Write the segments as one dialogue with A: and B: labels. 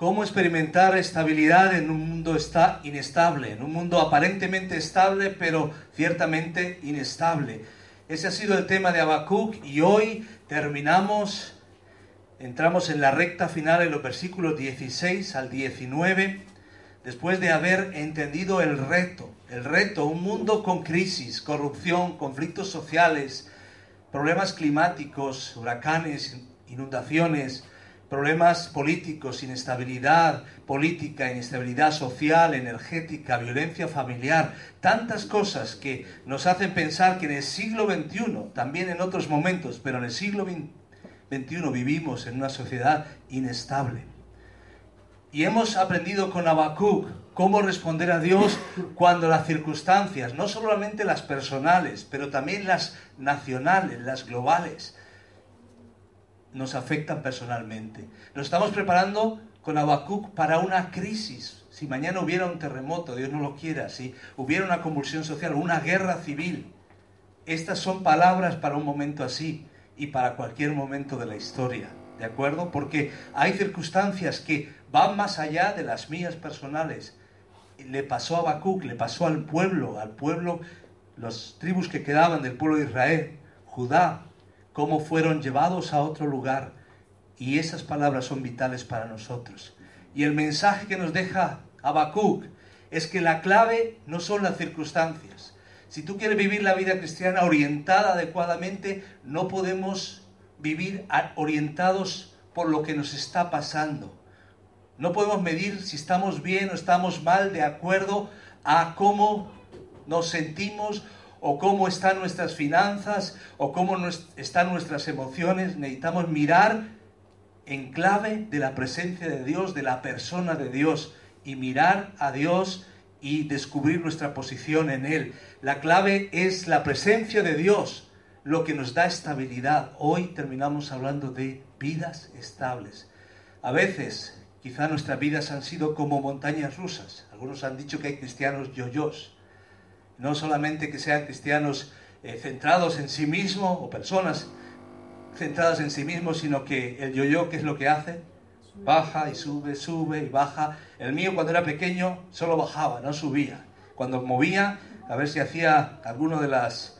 A: cómo experimentar estabilidad en un mundo está inestable, en un mundo aparentemente estable, pero ciertamente inestable. Ese ha sido el tema de Habacuc y hoy terminamos, entramos en la recta final en los versículos 16 al 19, después de haber entendido el reto, el reto, un mundo con crisis, corrupción, conflictos sociales, problemas climáticos, huracanes, inundaciones, problemas políticos, inestabilidad política, inestabilidad social, energética, violencia familiar, tantas cosas que nos hacen pensar que en el siglo XXI, también en otros momentos, pero en el siglo XXI vivimos en una sociedad inestable. Y hemos aprendido con Habacuc cómo responder a Dios cuando las circunstancias, no solamente las personales, pero también las nacionales, las globales, nos afectan personalmente. Nos estamos preparando con Habacuc para una crisis. Si mañana hubiera un terremoto, Dios no lo quiera, si hubiera una convulsión social, una guerra civil, estas son palabras para un momento así y para cualquier momento de la historia, ¿de acuerdo? Porque hay circunstancias que van más allá de las mías personales. Le pasó a Habacuc, le pasó al pueblo, al pueblo, las tribus que quedaban del pueblo de Israel, Judá, cómo fueron llevados a otro lugar. Y esas palabras son vitales para nosotros. Y el mensaje que nos deja Habacuc es que la clave no son las circunstancias. Si tú quieres vivir la vida cristiana orientada adecuadamente, no podemos vivir orientados por lo que nos está pasando. No podemos medir si estamos bien o estamos mal de acuerdo a cómo nos sentimos o cómo están nuestras finanzas, o cómo están nuestras emociones. Necesitamos mirar en clave de la presencia de Dios, de la persona de Dios, y mirar a Dios y descubrir nuestra posición en Él. La clave es la presencia de Dios, lo que nos da estabilidad. Hoy terminamos hablando de vidas estables. A veces, quizá nuestras vidas han sido como montañas rusas. Algunos han dicho que hay cristianos yoyos no solamente que sean cristianos eh, centrados en sí mismos o personas centradas en sí mismos, sino que el yo-yo, ¿qué es lo que hace? Baja y sube, sube y baja. El mío cuando era pequeño solo bajaba, no subía. Cuando movía, a ver si hacía alguno de los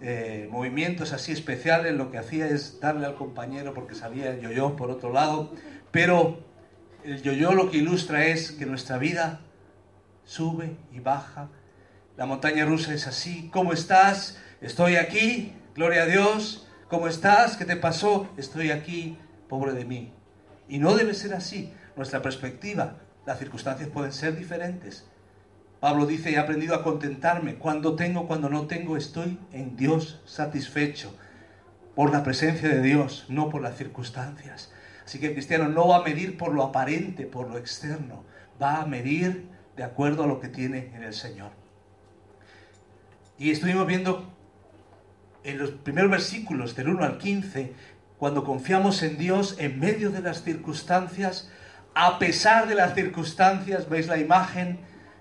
A: eh, movimientos así especiales, lo que hacía es darle al compañero porque salía el yo-yo por otro lado. Pero el yo-yo lo que ilustra es que nuestra vida sube y baja la montaña rusa es así. ¿Cómo estás? Estoy aquí. Gloria a Dios. ¿Cómo estás? ¿Qué te pasó? Estoy aquí. Pobre de mí. Y no debe ser así. Nuestra perspectiva, las circunstancias pueden ser diferentes. Pablo dice, he aprendido a contentarme. Cuando tengo, cuando no tengo, estoy en Dios satisfecho. Por la presencia de Dios, no por las circunstancias. Así que el cristiano no va a medir por lo aparente, por lo externo. Va a medir de acuerdo a lo que tiene en el Señor. Y estuvimos viendo en los primeros versículos del 1 al 15, cuando confiamos en Dios en medio de las circunstancias, a pesar de las circunstancias, veis la imagen,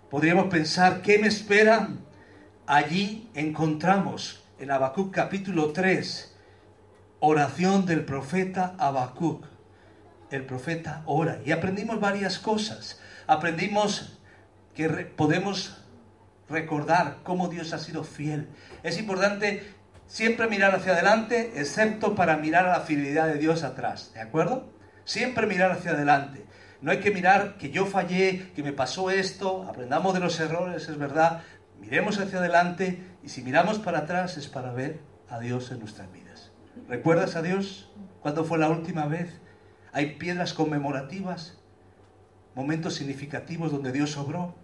A: podríamos pensar, ¿qué me espera? Allí encontramos en Habacuc capítulo 3, oración del profeta Habacuc. El profeta ora y aprendimos varias cosas. Aprendimos que podemos recordar cómo Dios ha sido fiel. Es importante siempre mirar hacia adelante, excepto para mirar a la fidelidad de Dios atrás, ¿de acuerdo? Siempre mirar hacia adelante. No hay que mirar que yo fallé, que me pasó esto, aprendamos de los errores, es verdad. Miremos hacia adelante y si miramos para atrás es para ver a Dios en nuestras vidas. ¿Recuerdas a Dios? ¿Cuándo fue la última vez? Hay piedras conmemorativas, momentos significativos donde Dios obró.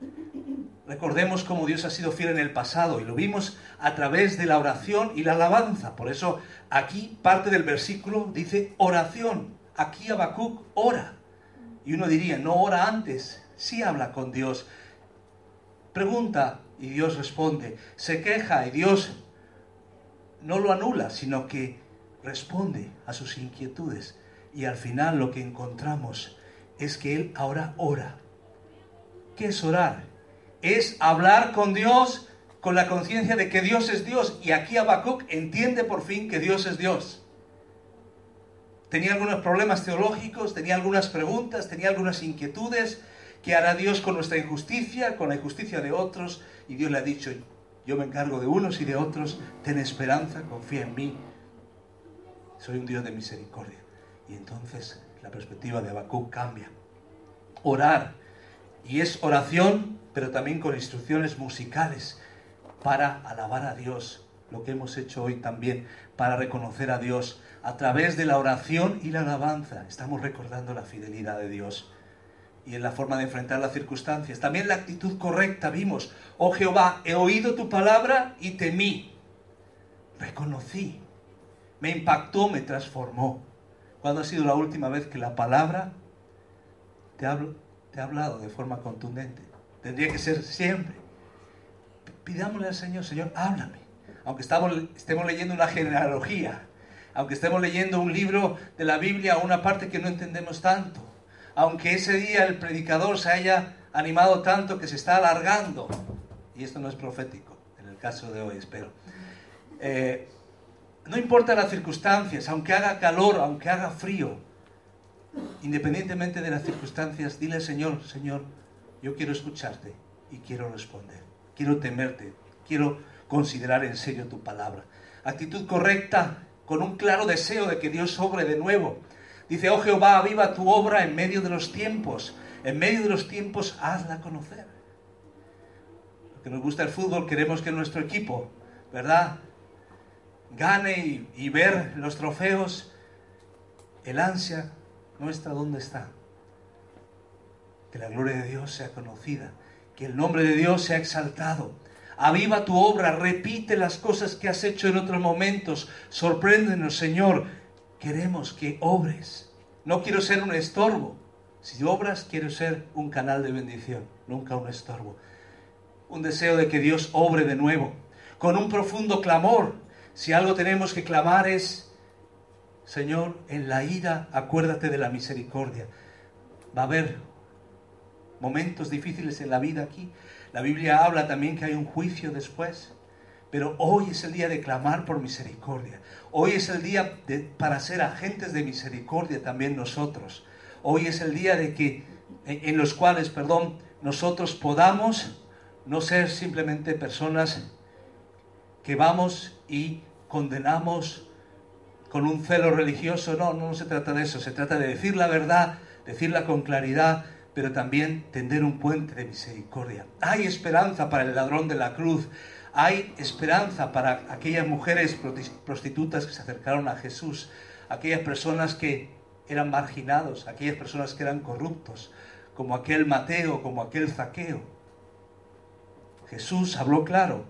A: Recordemos cómo Dios ha sido fiel en el pasado y lo vimos a través de la oración y la alabanza. Por eso aquí parte del versículo dice oración. Aquí Habacuc ora. Y uno diría, no ora antes, sí habla con Dios. Pregunta y Dios responde. Se queja y Dios no lo anula, sino que responde a sus inquietudes. Y al final lo que encontramos es que Él ahora ora. ¿Qué es orar? Es hablar con Dios con la conciencia de que Dios es Dios. Y aquí Habacuc entiende por fin que Dios es Dios. tenía algunos problemas teológicos, tenía algunas preguntas, tenía algunas inquietudes. ¿Qué hará Dios con nuestra injusticia, con la injusticia de otros? Y Dios le ha dicho, yo me encargo de unos y de otros, ten esperanza, confía en mí. Soy un Dios de misericordia. Y entonces la perspectiva de Habacuc cambia. Orar. Y es oración, pero también con instrucciones musicales para alabar a Dios, lo que hemos hecho hoy también, para reconocer a Dios a través de la oración y la alabanza. Estamos recordando la fidelidad de Dios y en la forma de enfrentar las circunstancias. También la actitud correcta vimos, oh Jehová, he oído tu palabra y temí. Reconocí, me impactó, me transformó. ¿Cuándo ha sido la última vez que la palabra te ha, hablado de forma contundente? Tendría que ser siempre. Pidámosle al Señor, Señor, háblame. Aunque estamos, estemos leyendo una genealogía, aunque estemos leyendo un libro de la Biblia, una parte que no entendemos tanto, aunque ese día el predicador se haya animado tanto que se está alargando, y esto no es profético, en el caso de hoy, espero. Eh, no importa las circunstancias, aunque haga calor, aunque haga frío, independientemente de las circunstancias, dile Señor, Señor, yo quiero escucharte y quiero responder, quiero temerte, quiero considerar en serio tu palabra. Actitud correcta con un claro deseo de que Dios sobre de nuevo. Dice, oh Jehová, aviva tu obra en medio de los tiempos. En medio de los tiempos, hazla conocer. Lo que nos gusta el fútbol, queremos que nuestro equipo, ¿verdad? Gane y, ver los trofeos. El ansia nuestra, ¿dónde está? Que la gloria de Dios sea conocida. Que el nombre de Dios sea exaltado Aviva tu obra, repite las cosas que has hecho en otros momentos. Sorpréndenos, Señor. Queremos que obres. No quiero ser un estorbo. Si obras, quiero ser un canal de bendición, nunca un estorbo. Un deseo de que Dios obre de nuevo, con un profundo clamor. Si algo tenemos que clamar es, Señor, en la ira acuérdate de la misericordia. Va a haber momentos difíciles en la vida aquí, la Biblia habla también que hay un juicio después. Pero hoy es el día de clamar por misericordia. Hoy es el día para ser agentes de misericordia también nosotros. Hoy es el día de que, en los cuales, perdón, nosotros podamos no ser simplemente personas que vamos y condenamos con un celo religioso. No, no se trata de eso. Se trata de decir la verdad, decirla con claridad, pero también tender un puente de misericordia. Hay esperanza para el ladrón de la cruz. Hay esperanza para aquellas mujeres prostitutas que se acercaron a Jesús, aquellas personas que eran marginados, aquellas personas que eran corruptos, como aquel Mateo, como aquel Zaqueo. Jesús habló claro,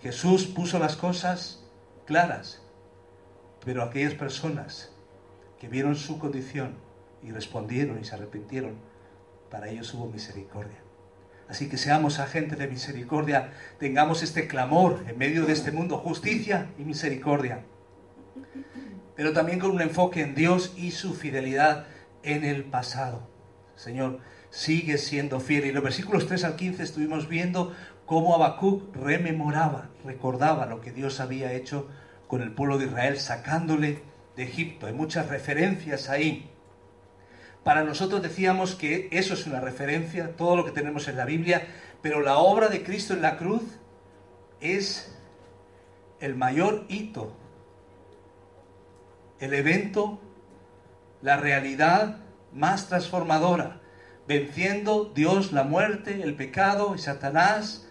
A: Jesús puso las cosas claras, pero aquellas personas que vieron su condición y respondieron y se arrepintieron, para ellos hubo misericordia. Así que seamos agentes de misericordia, tengamos este clamor en medio de este mundo, justicia y misericordia, pero también con un enfoque en Dios y su fidelidad en el pasado. Señor, sigue siendo fiel. Y en los versículos 3 al 15 estuvimos viendo cómo Habacuc rememoraba, recordaba lo que Dios había hecho con el pueblo de Israel, sacándole de Egipto. Hay muchas referencias ahí para nosotros decíamos que eso es una referencia, todo lo que tenemos en la Biblia, pero la obra de Cristo en la cruz es el mayor hito, el evento, la realidad más transformadora, venciendo Dios la muerte, el pecado y Satanás.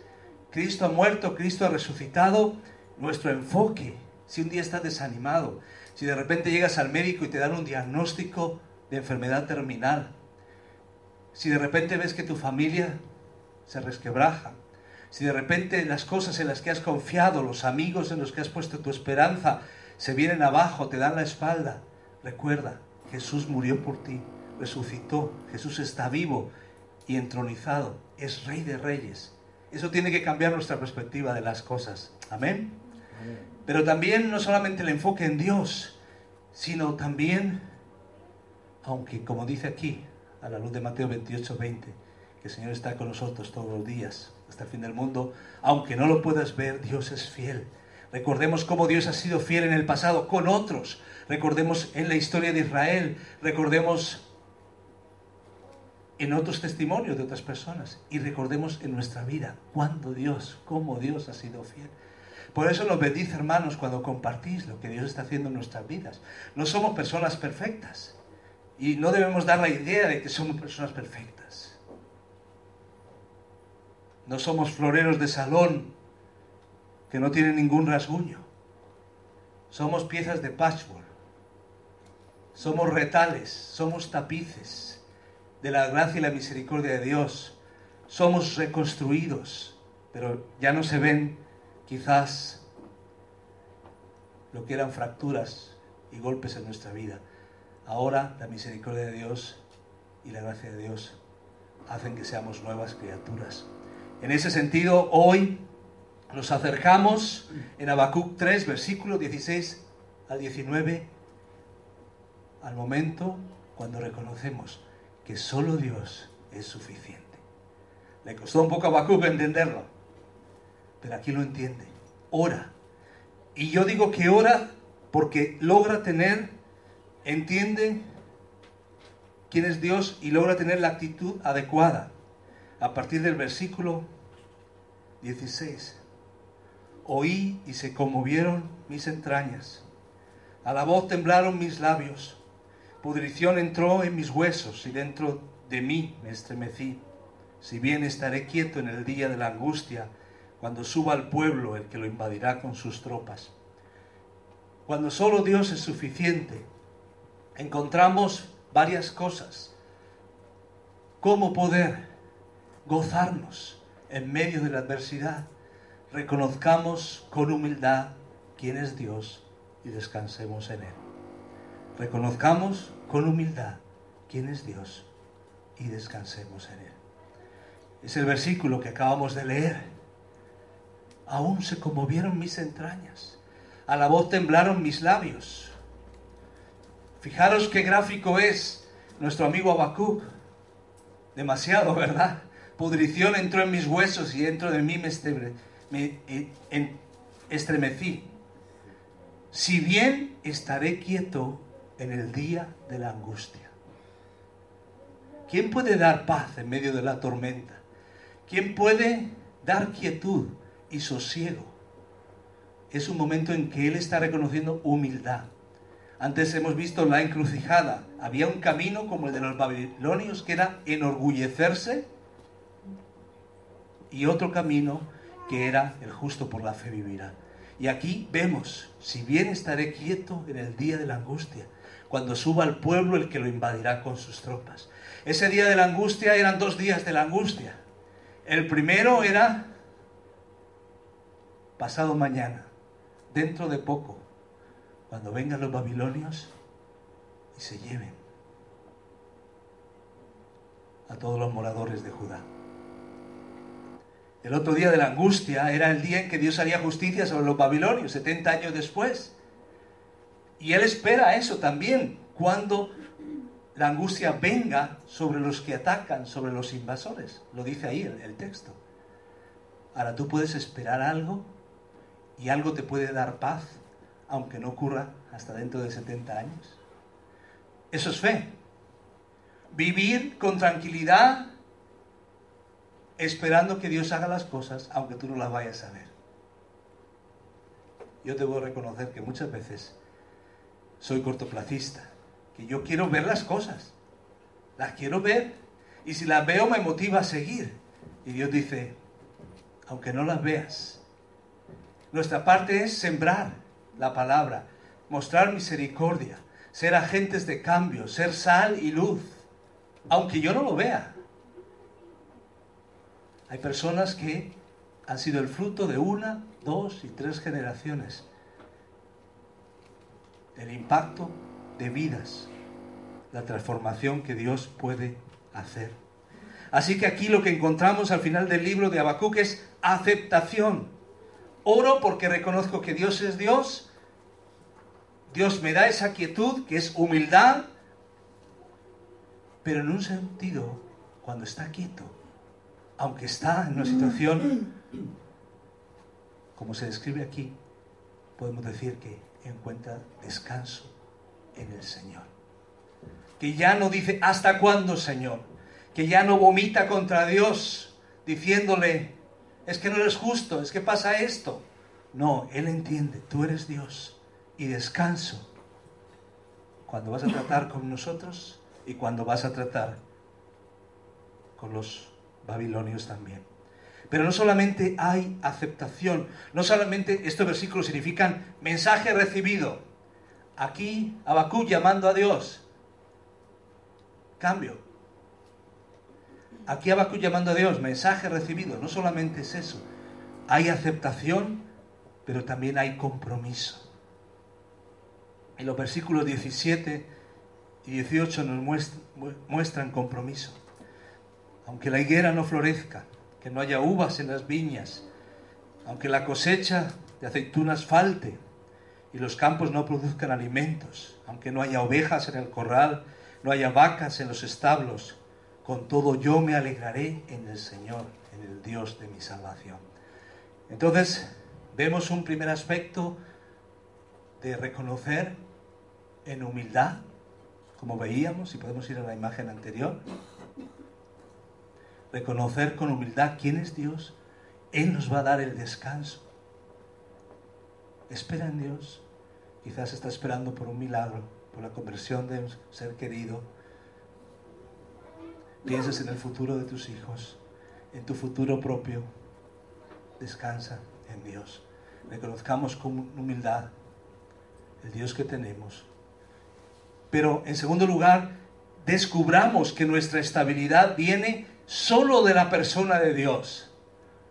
A: Cristo ha muerto, Cristo ha resucitado. Nuestro enfoque, si un día estás desanimado, si de repente llegas al médico y te dan un diagnóstico de enfermedad terminal, si de repente ves que tu familia se resquebraja, si de repente las cosas en las que has confiado, los amigos en los que has puesto tu esperanza, se vienen abajo, te dan la espalda, recuerda, Jesús murió por ti, resucitó, Jesús está vivo y entronizado, es rey de reyes. Eso tiene que cambiar nuestra perspectiva de las cosas. Amén. Pero también no solamente el enfoque en Dios, sino también aunque como dice aquí, a la luz de Mateo 28, 20, que el Señor está con nosotros todos los días hasta el fin del mundo, aunque no lo puedas ver, Dios es fiel. Recordemos cómo Dios ha sido fiel en el pasado con otros. Recordemos en la historia de Israel. Recordemos en otros testimonios de otras personas. Y recordemos en nuestra vida cuándo Dios, cómo Dios ha sido fiel. Por eso nos bendice, hermanos, cuando compartís lo que Dios está haciendo en nuestras vidas. No somos personas perfectas. Y no debemos dar la idea de que somos personas perfectas. No somos floreros de salón que no tienen ningún rasguño. Somos piezas de patchwork. Somos retales, somos tapices de la gracia y la misericordia de Dios. Somos reconstruidos, pero ya no se ven quizás lo que eran fracturas y golpes en nuestra vida. Ahora la misericordia de Dios y la gracia de Dios hacen que seamos nuevas criaturas. En ese sentido, hoy nos acercamos en Habacuc 3, versículo 16 al 19, al momento cuando reconocemos que solo Dios es suficiente. Le costó un poco a Habacuc entenderlo, pero aquí lo entiende. Ora. Y yo digo que ora porque logra tener entiende quién es Dios y logra tener la actitud adecuada. A partir del versículo 16. Oí y se conmovieron mis entrañas. A la voz temblaron mis labios. Pudrición entró en mis huesos y dentro de mí me estremecí. Si bien estaré quieto en el día de la angustia, cuando suba al pueblo el que lo invadirá con sus tropas. Cuando solo Dios es suficiente, encontramos varias cosas. ¿Cómo poder gozarnos en medio de la adversidad? Reconozcamos con humildad quién es Dios y descansemos en Él. Reconozcamos con humildad quién es Dios y descansemos en Él. Es el versículo que acabamos de leer. Aún se conmovieron mis entrañas. A la voz temblaron mis labios. Fijaros qué gráfico es nuestro amigo Habacuc. Demasiado, ¿verdad? Pudrición entró en mis huesos y dentro de mí me, me estremecí. Si bien estaré quieto en el día de la angustia. ¿Quién puede dar paz en medio de la tormenta? ¿Quién puede dar quietud y sosiego? Es un momento en que Él está reconociendo humildad antes hemos visto la encrucijada. Había un camino como el de los babilonios que era enorgullecerse y otro camino que era el justo por la fe vivirá. Y aquí vemos, si bien estaré quieto en el día de la angustia, cuando suba al pueblo el que lo invadirá con sus tropas. Ese día de la angustia eran dos días de la angustia. El primero era pasado mañana, dentro de poco, cuando vengan los babilonios y se lleven a todos los moradores de Judá. El otro día de la angustia era el día en que Dios haría justicia sobre los babilonios, 70 años después. Y Él espera eso también, cuando la angustia venga sobre los que atacan, sobre los invasores. Lo dice ahí el, el texto. Ahora tú puedes esperar algo y algo te puede dar paz aunque no ocurra hasta dentro de 70 años. Eso es fe. Vivir con tranquilidad esperando que Dios haga las cosas aunque tú no las vayas a ver. Yo debo reconocer que muchas veces soy cortoplacista, que yo quiero ver las cosas, las quiero ver y si las veo me motiva a seguir. Y Dios dice, aunque no las veas, nuestra parte es sembrar la palabra, mostrar misericordia, ser agentes de cambio, ser sal y luz, aunque yo no lo vea. Hay personas que han sido el fruto de una, dos y tres generaciones el impacto de vidas, la transformación que Dios puede hacer. Así que aquí lo que encontramos al final del libro de Habacuc es aceptación. Oro porque reconozco que Dios es Dios Dios me da esa quietud que es humildad, pero en un sentido, cuando está quieto, aunque está en una situación, como se describe aquí, podemos decir que encuentra descanso en el Señor. Que ya no dice, ¿hasta cuándo, Señor? Que ya no vomita contra Dios diciéndole, es que no eres justo, es que pasa esto. No, Él entiende, tú eres Dios y descanso cuando vas a tratar con nosotros y cuando vas a tratar con los babilonios también. Pero no solamente hay aceptación, no solamente estos versículos significan mensaje recibido. Aquí Abacú llamando a Dios. Cambio. Aquí Abacú llamando a Dios, mensaje recibido. No solamente es eso. Hay aceptación, pero también hay compromiso. En los versículos 17 y 18 nos muestran compromiso. Aunque la higuera no florezca, que no haya uvas en las viñas, aunque la cosecha de aceitunas falte y los campos no produzcan alimentos, aunque no haya ovejas en el corral, no haya vacas en los establos, con todo yo me alegraré en el Señor, en el Dios de mi salvación. Entonces, vemos un primer aspecto de reconocer en humildad, como veíamos, y podemos ir a la imagen anterior, reconocer con humildad quién es Dios, Él nos va a dar el descanso. Espera en Dios. Quizás está esperando por un milagro, por la conversión de un ser querido. Piensas en el futuro de tus hijos, en tu futuro propio. Descansa en Dios. Reconozcamos con humildad el Dios que tenemos. Pero en segundo lugar, descubramos que nuestra estabilidad viene solo de la persona de Dios,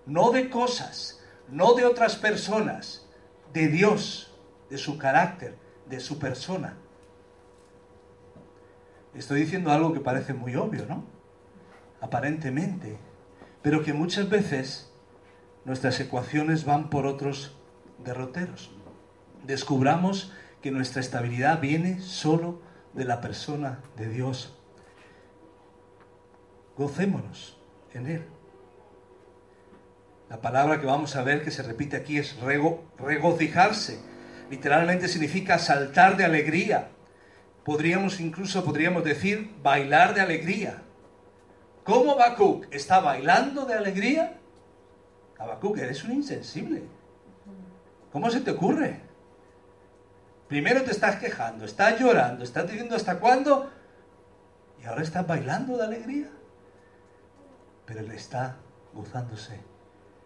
A: no de cosas, no de otras personas, de Dios, de su carácter, de su persona. Estoy diciendo algo que parece muy obvio, ¿no? Aparentemente, pero que muchas veces nuestras ecuaciones van por otros derroteros. Descubramos que nuestra estabilidad viene solo de la persona de Dios gocémonos en Él. La palabra que vamos a ver que se repite aquí es regocijarse. Literalmente significa saltar de alegría. Podríamos incluso, podríamos decir, bailar de alegría. ¿Cómo Habacuc está bailando de alegría? Habacuc, eres un insensible. ¿Cómo se te ocurre? Primero te estás quejando, estás llorando, estás diciendo hasta cuándo y ahora estás bailando de alegría pero él está gozándose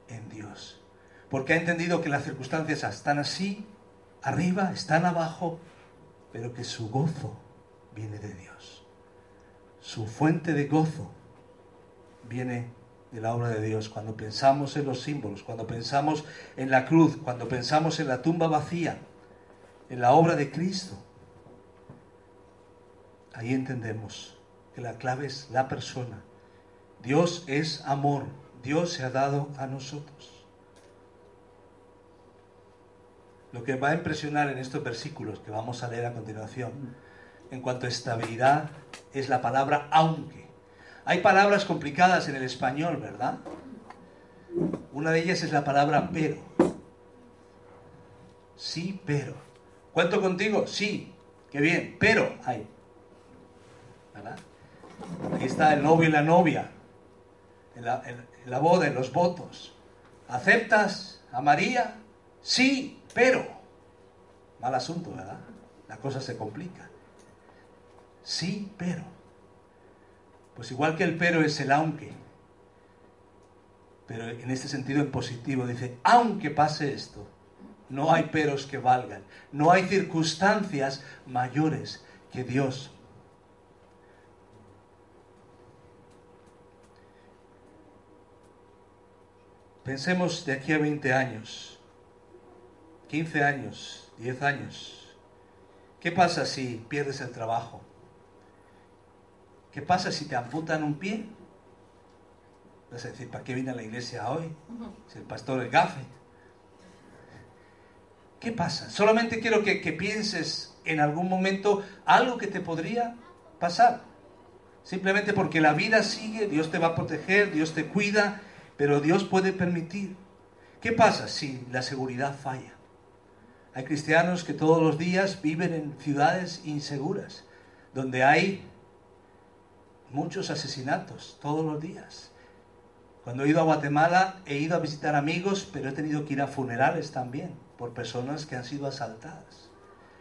A: en Dios. Porque ha entendido que las circunstancias están así, arriba, están abajo, pero que su gozo viene de Dios. Su fuente de gozo viene de la obra de Dios. Cuando pensamos en los símbolos, cuando pensamos en la cruz, cuando pensamos en la tumba vacía, en la obra de Cristo, ahí entendemos que la clave es la persona Dios es amor. Dios se ha dado a nosotros. Lo que va a impresionar en estos versículos que vamos a leer a continuación, en cuanto a estabilidad, es la palabra aunque. Hay palabras complicadas en el español, ¿verdad? Una de ellas es la palabra pero. Sí, pero. ¿Cuento contigo? Sí. Qué bien. Pero hay. ¿Verdad? Aquí está el novio y la novia en la, boda, en los votos. ¿Aceptas a María? Sí, pero. Mal asunto, ¿verdad? La cosa se complica. Sí, pero. Pues igual que el pero es el aunque. Pero en este sentido en positivo dice, aunque pase esto, no hay peros que valgan. No hay circunstancias mayores que Dios Pensemos de aquí a 20 años, 15 años, 10 años. ¿Qué pasa si pierdes el trabajo? ¿Qué pasa si te amputan un pie? Vas a decir, ¿para qué vine a la iglesia hoy? Si el pastor es gafe. ¿Qué pasa? Solamente quiero que, que pienses en algún momento algo que te podría pasar. Simplemente porque la vida sigue, Dios te va a proteger, Dios te cuida, pero Dios puede permitir. ¿Qué pasa si la seguridad falla? Hay cristianos que todos los días viven en ciudades inseguras, donde hay muchos asesinatos todos los días. Cuando he ido a Guatemala he ido a visitar amigos, pero he tenido que ir a funerales también por personas que han sido asaltadas.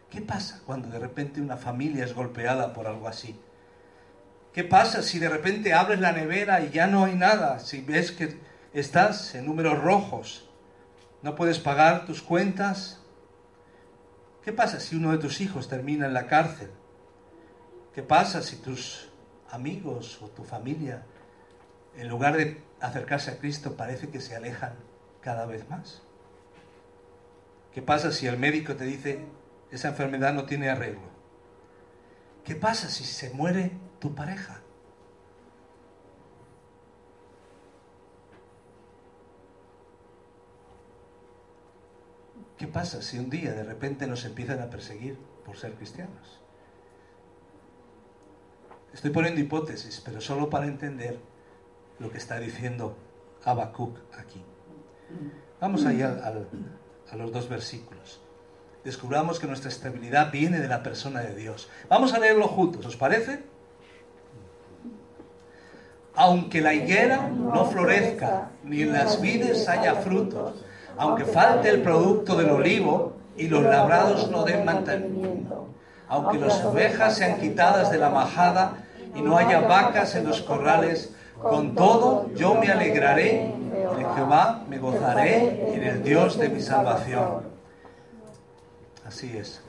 A: ¿Qué pasa cuando de repente una familia es golpeada por algo así? ¿Qué pasa si de repente abres la nevera y ya no hay nada? Si ves que estás en números rojos, no puedes pagar tus cuentas. ¿Qué pasa si uno de tus hijos termina en la cárcel? ¿Qué pasa si tus amigos o tu familia, en lugar de acercarse a Cristo, parece que se alejan cada vez más? ¿Qué pasa si el médico te dice, esa enfermedad no tiene arreglo? ¿Qué pasa si se muere tu pareja? ¿Qué pasa si un día de repente nos empiezan a perseguir por ser cristianos? Estoy poniendo hipótesis, pero solo para entender lo que está diciendo Habacuc aquí. Vamos allá a los dos versículos. Descubramos que nuestra estabilidad viene de la persona de Dios. Vamos a leerlo juntos, ¿os parece? Aunque la higuera no florezca, ni en las vides haya frutos, aunque falte el producto del olivo y los labrados no den mantenimiento, aunque las ovejas sean quitadas de la majada y no haya vacas en los corrales, con todo yo me alegraré en Jehová, me gozaré en el Dios de mi salvación. Así es.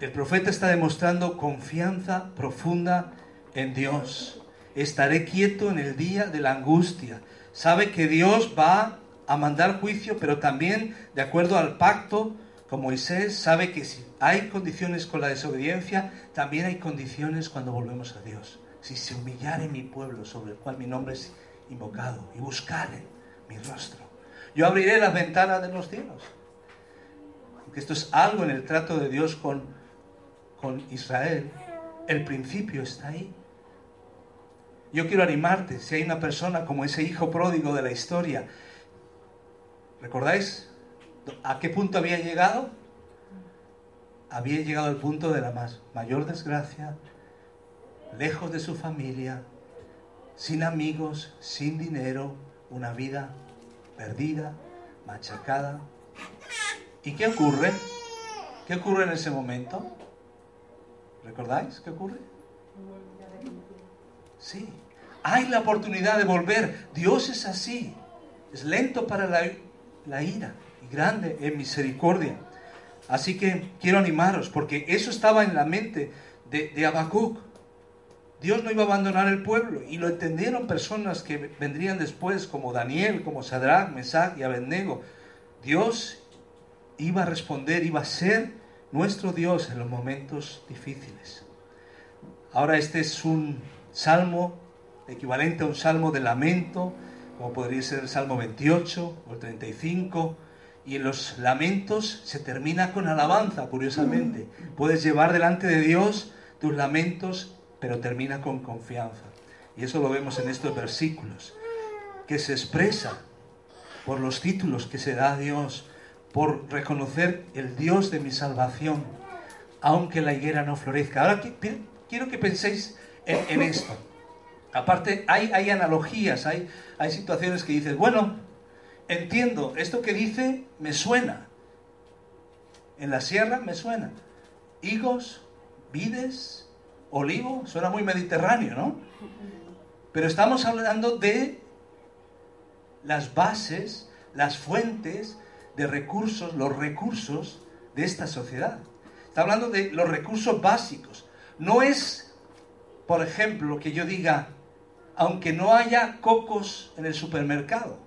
A: El profeta está demostrando confianza profunda en Dios. Estaré quieto en el día de la angustia. Sabe que Dios va a mandar juicio, pero también, de acuerdo al pacto con Moisés, sabe que si hay condiciones con la desobediencia, también hay condiciones cuando volvemos a Dios. Si se humillare mi pueblo sobre el cual mi nombre es invocado y buscare mi rostro, yo abriré las ventanas de los cielos. Esto es algo en el trato de Dios con, con Israel. El principio está ahí. Yo quiero animarte, si hay una persona como ese hijo pródigo de la historia, ¿recordáis a qué punto había llegado? Había llegado al punto de la más mayor desgracia, lejos de su familia, sin amigos, sin dinero, una vida perdida, machacada. ¿Y qué ocurre? ¿Qué ocurre en ese momento? ¿Recordáis qué ocurre? Sí, hay la oportunidad de volver. Dios es así. Es lento para la, ira y grande en misericordia. Así que quiero animaros, porque eso estaba en la mente de, de. Dios no iba a abandonar el pueblo y lo entendieron personas que vendrían después, como Daniel, como Sadrach, Mesach y Abednego. Dios iba a responder, iba a ser nuestro Dios en los momentos difíciles. Ahora este es un salmo equivalente a un salmo de lamento, como podría ser el Salmo 28 o el 35. Y en los lamentos se termina con alabanza, curiosamente. Puedes llevar delante de Dios tus lamentos, pero termina con confianza. Y eso lo vemos en estos versículos, que se expresa por los títulos que se da a Dios, por reconocer el Dios de mi salvación, aunque la higuera no florezca. Ahora quiero que penséis en, esto. Aparte, hay, hay analogías, hay, hay situaciones que dices, bueno, entiendo, esto que dice me suena. En la sierra me suena. Higos, vides, olivo, suena muy mediterráneo, ¿no? Pero estamos hablando de las bases, las fuentes de recursos, los recursos de esta sociedad. Está hablando de los recursos básicos. No es, por ejemplo, que yo diga, aunque no haya cocos en el supermercado.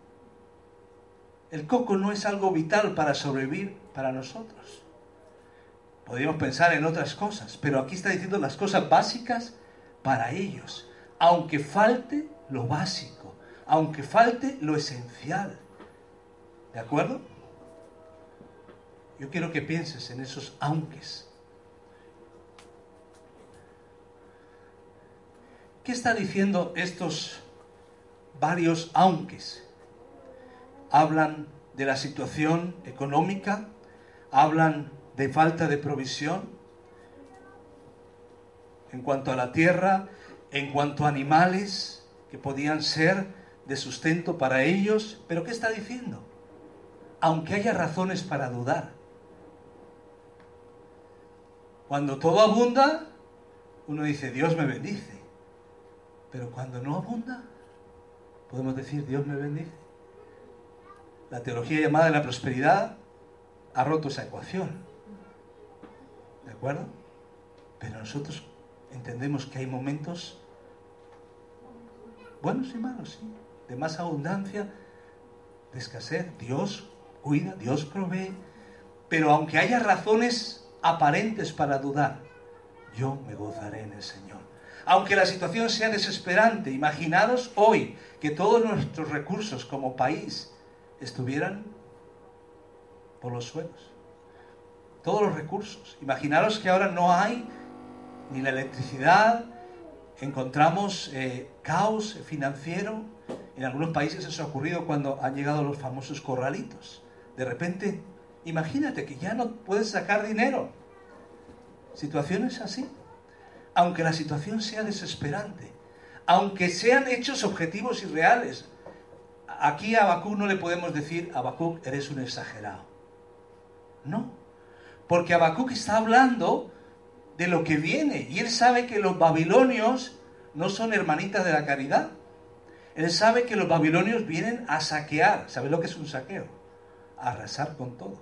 A: El coco no es algo vital para sobrevivir para nosotros. Podríamos pensar en otras cosas, pero aquí está diciendo las cosas básicas para ellos. Aunque falte lo básico, aunque falte lo esencial. ¿De acuerdo? Yo quiero que pienses en esos aunques. ¿Qué está diciendo estos varios aunques? Hablan de la situación económica, hablan de falta de provisión en cuanto a la tierra, en cuanto a animales que podían ser de sustento para ellos. Pero ¿qué está diciendo? Aunque haya razones para dudar. Cuando todo abunda, uno dice, Dios me bendice. Pero cuando no abunda, podemos decir, Dios me bendice. La teología llamada de la prosperidad ha roto esa ecuación. Pero nosotros entendemos que hay momentos buenos y malos, sí, de más abundancia, de escasez. Dios cuida, Dios provee, pero aunque haya razones aparentes para dudar, yo me gozaré en el Señor. Aunque la situación sea desesperante, imaginaros hoy que todos nuestros recursos como país estuvieran por los suelos. Todos los recursos. Imaginaros que ahora no hay ni la electricidad, encontramos eh, caos financiero. En algunos países eso ha ocurrido cuando han llegado los famosos corralitos. De repente, imagínate que ya no puedes sacar dinero. Situaciones así. Aunque la situación sea desesperante, aunque sean hechos objetivos y reales. Aquí a Habacuc no le podemos decir, Habacuc, eres un exagerado. No, porque Habacuc está hablando de lo que viene. Y él sabe que los babilonios no son hermanitas de la caridad. Él sabe que los babilonios vienen a saquear. ¿Sabe lo que es un saqueo? arrasar con todo.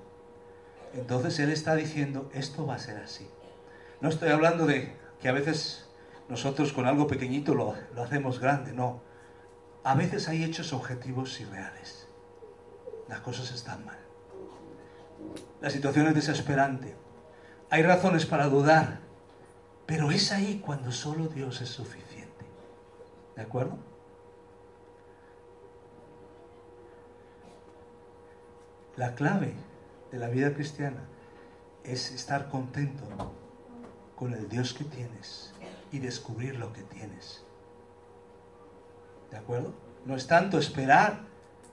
A: Entonces él está diciendo, esto va a ser así. No estoy hablando de que a veces nosotros con algo pequeñito lo, lo hacemos grande, no. A veces hay hechos objetivos y reales. Las cosas están mal. La situación es desesperante. Hay razones para dudar, pero es ahí cuando solo Dios es suficiente. ¿De acuerdo? La clave de la vida cristiana es estar contento con el Dios que tienes y descubrir lo que tienes. ¿De acuerdo? No es tanto esperar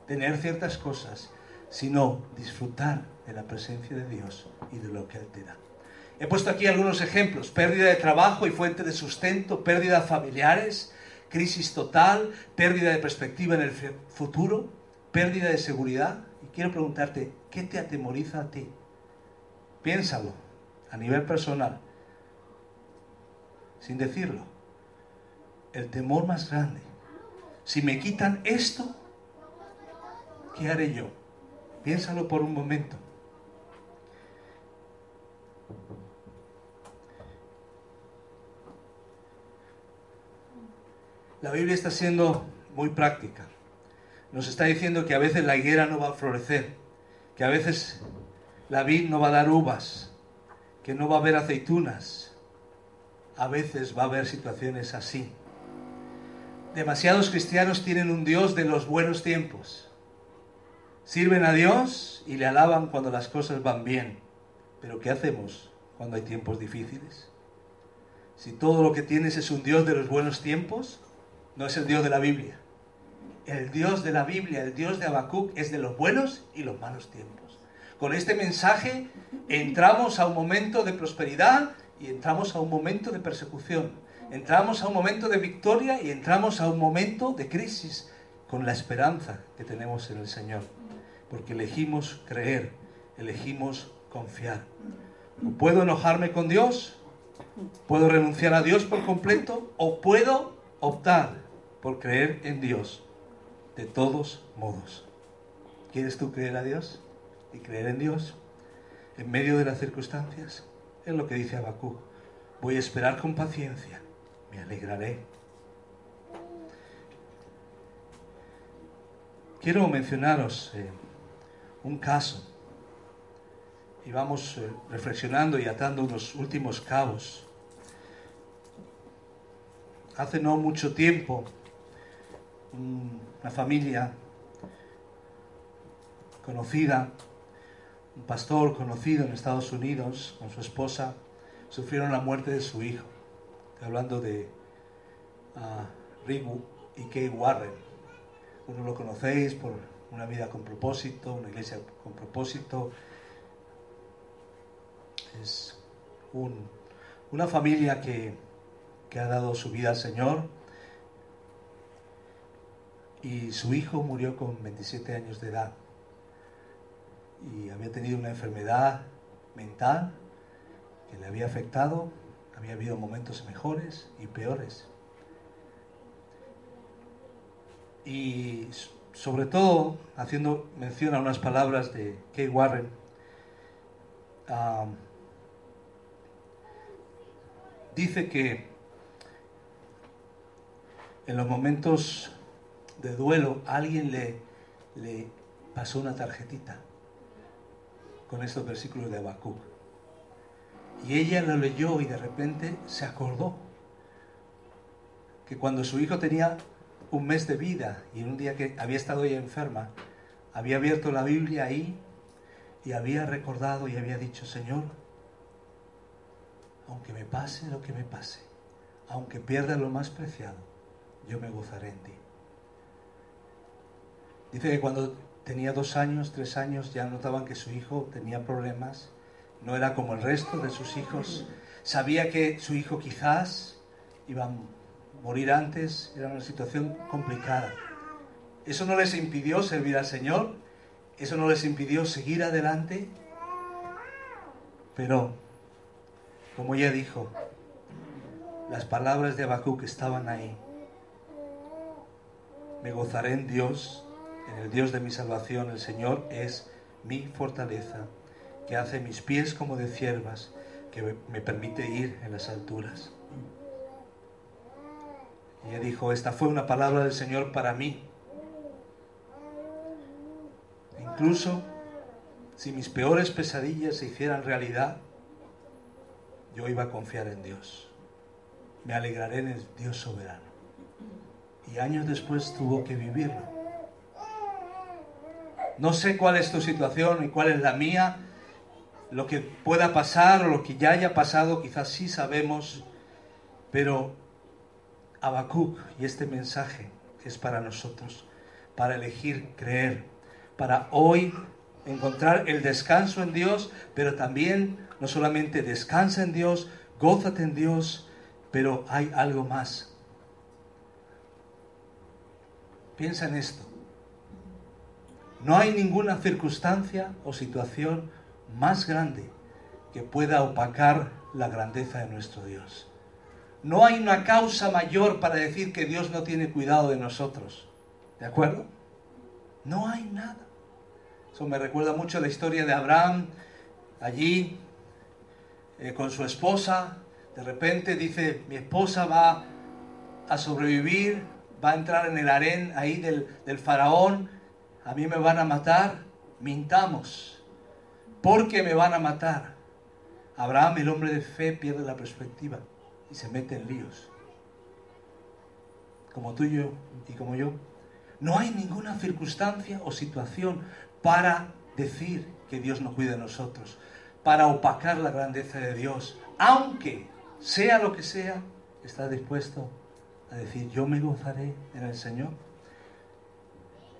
A: tener ciertas cosas, sino disfrutar de la presencia de Dios y de lo que Él te da. He puesto aquí algunos ejemplos. Pérdida de trabajo y fuente de sustento, pérdida familiares, crisis total, pérdida de perspectiva en el futuro, pérdida de seguridad. Y quiero preguntarte, ¿qué te atemoriza a ti? Piénsalo a nivel personal, sin decirlo. El temor más grande. Si me quitan esto, ¿qué haré yo? Piénsalo por un momento. La Biblia está siendo muy práctica. Nos está diciendo que a veces la higuera no va a florecer, que a veces la vid no va a dar uvas, que no va a haber aceitunas. A veces va a haber situaciones así. Demasiados cristianos tienen un Dios de los buenos tiempos. Sirven a Dios y le alaban cuando las cosas van bien. Pero ¿qué hacemos cuando hay tiempos difíciles? Si todo lo que tienes es un Dios de los buenos tiempos, no es el Dios de la Biblia. El Dios de la Biblia, el Dios de Habacuc, es de los buenos y los malos tiempos. Con este mensaje entramos a un momento de prosperidad y entramos a un momento de persecución. Entramos a un momento de victoria y entramos a un momento de crisis con la esperanza que tenemos en el Señor. Porque elegimos creer, elegimos confiar. puedo enojarme con Dios, puedo renunciar a Dios por completo o puedo optar por creer en Dios de todos modos. ¿Quieres tú creer a Dios y creer en Dios en medio de las circunstancias? Es lo que dice Abacú. Voy a esperar con paciencia, me alegraré. Quiero mencionaros eh, un caso y vamos eh, reflexionando y atando unos últimos cabos. Hace no mucho tiempo una familia conocida, un pastor conocido en Estados Unidos con su esposa, sufrieron la muerte de su hijo. Hablando de uh, Rick y Kay Warren. Uno lo conocéis por una vida con propósito, una iglesia con propósito. Es una familia que, que ha dado su vida al Señor y su hijo murió con 27 años de edad y había tenido una enfermedad mental que le había afectado, había habido momentos mejores y peores. Y sobre todo, haciendo mención a unas palabras de Kay Warren, dice que en los momentos de duelo alguien le, le pasó una tarjetita con estos versículos de Habacuc. Y ella lo leyó y de repente se acordó que cuando su hijo tenía un mes de vida y en un día que había estado ella enferma, había abierto la Biblia ahí y había recordado y había dicho, Señor, aunque me pase lo que me pase, aunque pierda lo más preciado, yo me gozaré en ti. Dice que cuando tenía dos años, tres años, ya notaban que su hijo tenía problemas, no era como el resto de sus hijos, sabía que su hijo quizás iba morir antes, era una situación complicada. Eso no les impidió servir al Señor, eso no les impidió seguir adelante, pero, como ella dijo, las palabras de Habacuc estaban ahí. Me gozaré en Dios en el Dios de mi salvación, el Señor es mi fortaleza, que hace mis pies como de ciervas, que me permite ir en las alturas. Y ella dijo, esta fue una palabra del Señor para mí. Incluso si mis peores pesadillas se hicieran realidad, yo iba a confiar en Dios. Me alegraré en el Dios soberano. Y años después tuvo que vivirlo no sé cuál es tu situación y cuál es la mía. Lo que pueda pasar o lo que ya haya pasado, quizás sí sabemos, pero Habacuc y este mensaje es para nosotros, para elegir creer, para hoy encontrar el descanso en Dios, pero también no solamente descansa en Dios, gózate en Dios, pero hay algo más. Piensa en esto. No hay ninguna circunstancia o situación más grande que pueda opacar la grandeza de nuestro Dios. No hay una causa mayor para decir que Dios no tiene cuidado de nosotros. ¿De acuerdo? No hay nada. Eso me recuerda mucho la historia de Abraham allí eh, con su esposa. De repente dice, mi esposa va a sobrevivir, va a entrar en el harén ahí del, del faraón a mí me van a matar, mintamos, porque me van a matar. Abraham, el hombre de fe, pierde la perspectiva y se mete en líos. Como tú y yo, y como yo. No hay ninguna circunstancia o situación para decir que Dios no cuida de nosotros, para opacar la grandeza de Dios. Aunque sea lo que sea, está dispuesto a decir, yo me gozaré en el Señor.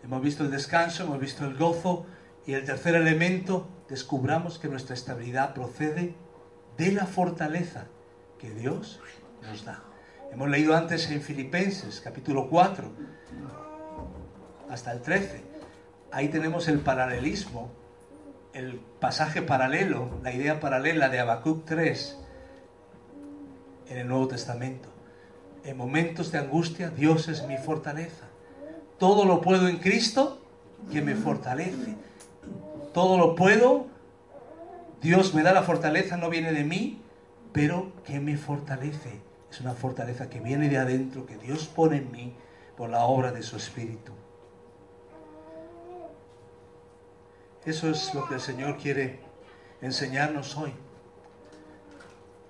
A: Hemos visto el descanso, hemos visto el gozo y el tercer elemento, descubramos que nuestra estabilidad procede de la fortaleza que Dios nos da. Hemos leído antes en Filipenses capítulo 4 hasta el 13. Ahí tenemos el paralelismo, el pasaje paralelo, la idea paralela de Habacuc 3 en el Nuevo Testamento. En momentos de angustia, Dios es mi fortaleza. Todo lo puedo en Cristo que me fortalece. Todo lo puedo. Dios me da la fortaleza, no viene de mí, pero que me fortalece. Es una fortaleza que viene de adentro, que Dios pone en mí por la obra de su Espíritu. Eso es lo que el Señor quiere enseñarnos hoy.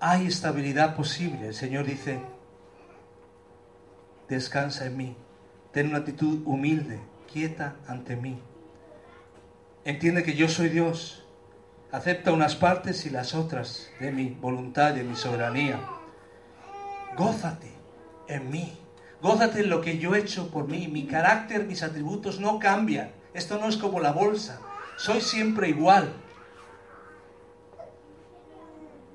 A: Hay estabilidad posible. El Señor dice, descansa en mí. Ten una actitud humilde, quieta ante mí. Entiende que yo soy Dios. Acepta unas partes y las otras de mi voluntad y de mi soberanía. Gózate en mí. Gózate en lo que yo he hecho por mí. Mi carácter, mis atributos no cambian. Esto no es como la bolsa. Soy siempre igual.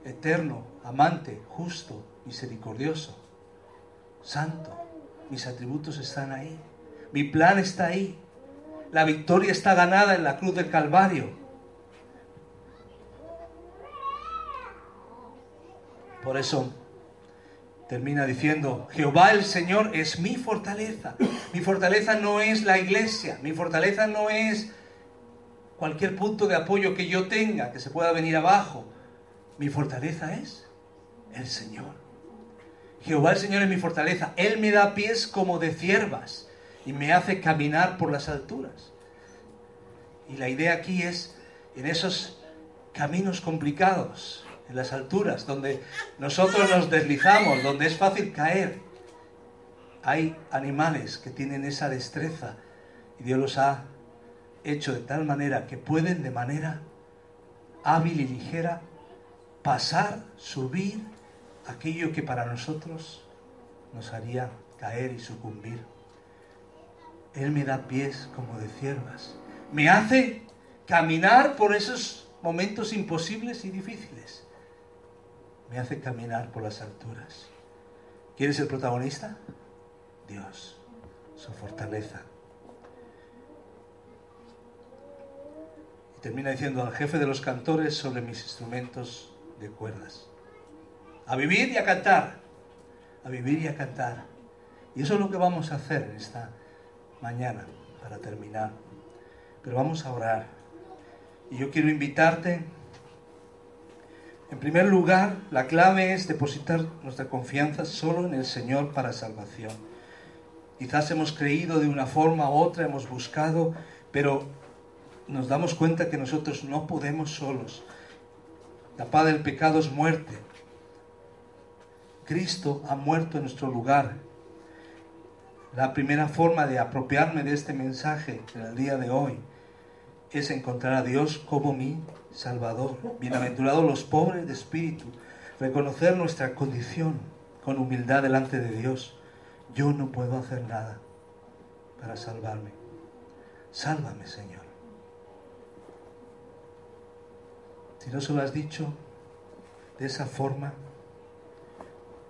A: Eterno, amante, justo, misericordioso, santo. Mis atributos están ahí. Mi plan está ahí. La victoria está ganada en la cruz del Calvario. Por eso termina diciendo, Jehová el Señor es mi fortaleza. Mi fortaleza no es la iglesia, mi fortaleza no es cualquier punto de apoyo que yo tenga, que se pueda venir abajo. Mi fortaleza es el Señor. Jehová el Señor es mi fortaleza. Él me da pies como de ciervas y me hace caminar por las alturas. Y la idea aquí es, en esos caminos complicados, en las alturas, donde nosotros nos deslizamos, donde es fácil caer, hay animales que tienen esa destreza y Dios los ha hecho de tal manera que pueden de manera hábil y ligera pasar, subir aquello que para nosotros nos haría caer y sucumbir. Él me da pies como de ciervas. Me hace caminar por esos momentos imposibles y difíciles. Me hace caminar por las alturas. ¿Quieres ser protagonista? Dios, su fortaleza. Y termina diciendo al jefe de los cantores sobre mis instrumentos de cuerdas a vivir y a cantar, a vivir y a cantar. Y eso es lo que vamos a hacer esta mañana para terminar. Pero vamos a orar. Y yo quiero invitarte, en primer lugar, la clave es depositar nuestra confianza solo en el Señor para salvación. Quizás hemos creído de una forma u otra, hemos buscado, pero nos damos cuenta que nosotros no podemos solos. La paz del pecado es muerte. Cristo ha muerto en nuestro lugar. La primera forma de apropiarme de este mensaje en el día de hoy es encontrar a Dios como mi Salvador. Bienaventurados los pobres de espíritu, reconocer nuestra condición con humildad delante de Dios. Yo no puedo hacer nada para salvarme. Sálvame, Señor. Si no se lo has dicho de esa forma,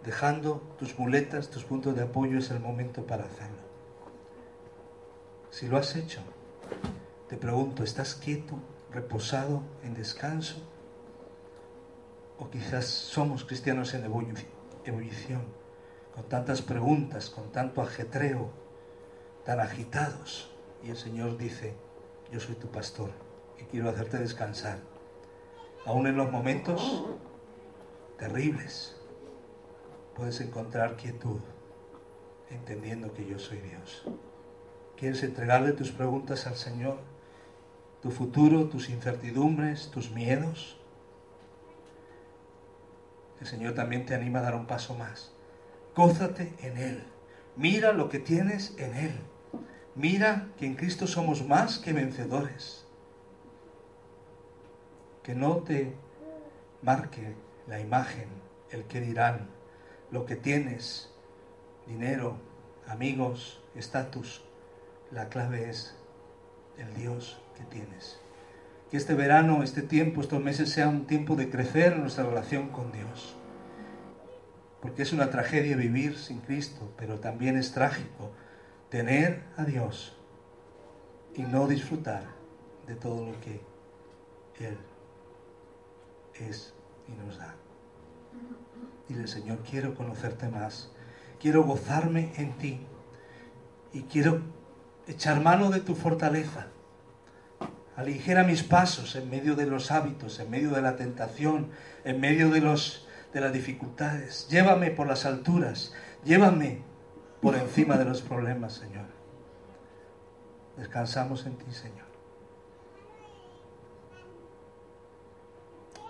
A: dejando tus muletas, tus puntos de apoyo, es el momento para hacerlo. Si lo has hecho, te pregunto, ¿estás quieto, reposado, en descanso? O quizás somos cristianos en ebullición, con tantas preguntas, con tanto ajetreo, tan agitados. Y el Señor dice, yo soy tu pastor y quiero hacerte descansar, aún en los momentos terribles, puedes encontrar quietud entendiendo que yo soy Dios. ¿Quieres entregarle tus preguntas al Señor? ¿Tu futuro, tus incertidumbres, tus miedos? El Señor también te anima a dar un paso más. Gózate en Él. Mira lo que tienes en Él. Mira que en Cristo somos más que vencedores. Que no te marque la imagen, el que dirán, lo que tienes, dinero, amigos, estatus. La clave es el Dios que tienes. Que este verano, este tiempo, estos meses sean un tiempo de crecer en nuestra relación con Dios. Porque es una tragedia vivir sin Cristo, pero también es trágico tener a Dios y no disfrutar de todo lo que Él es y nos da. Dile, Señor, quiero conocerte más, quiero gozarme en ti y quiero echar mano de tu fortaleza. Aligera mis pasos en medio de los hábitos, en medio de la tentación, en medio de, los, de las dificultades. Llévame por las alturas, llévame por encima de los problemas, Señor. Descansamos en ti, Señor.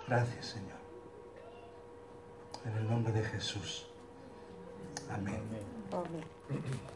A: Gracias, Señor. En el nombre de Jesús. Amén. Amén.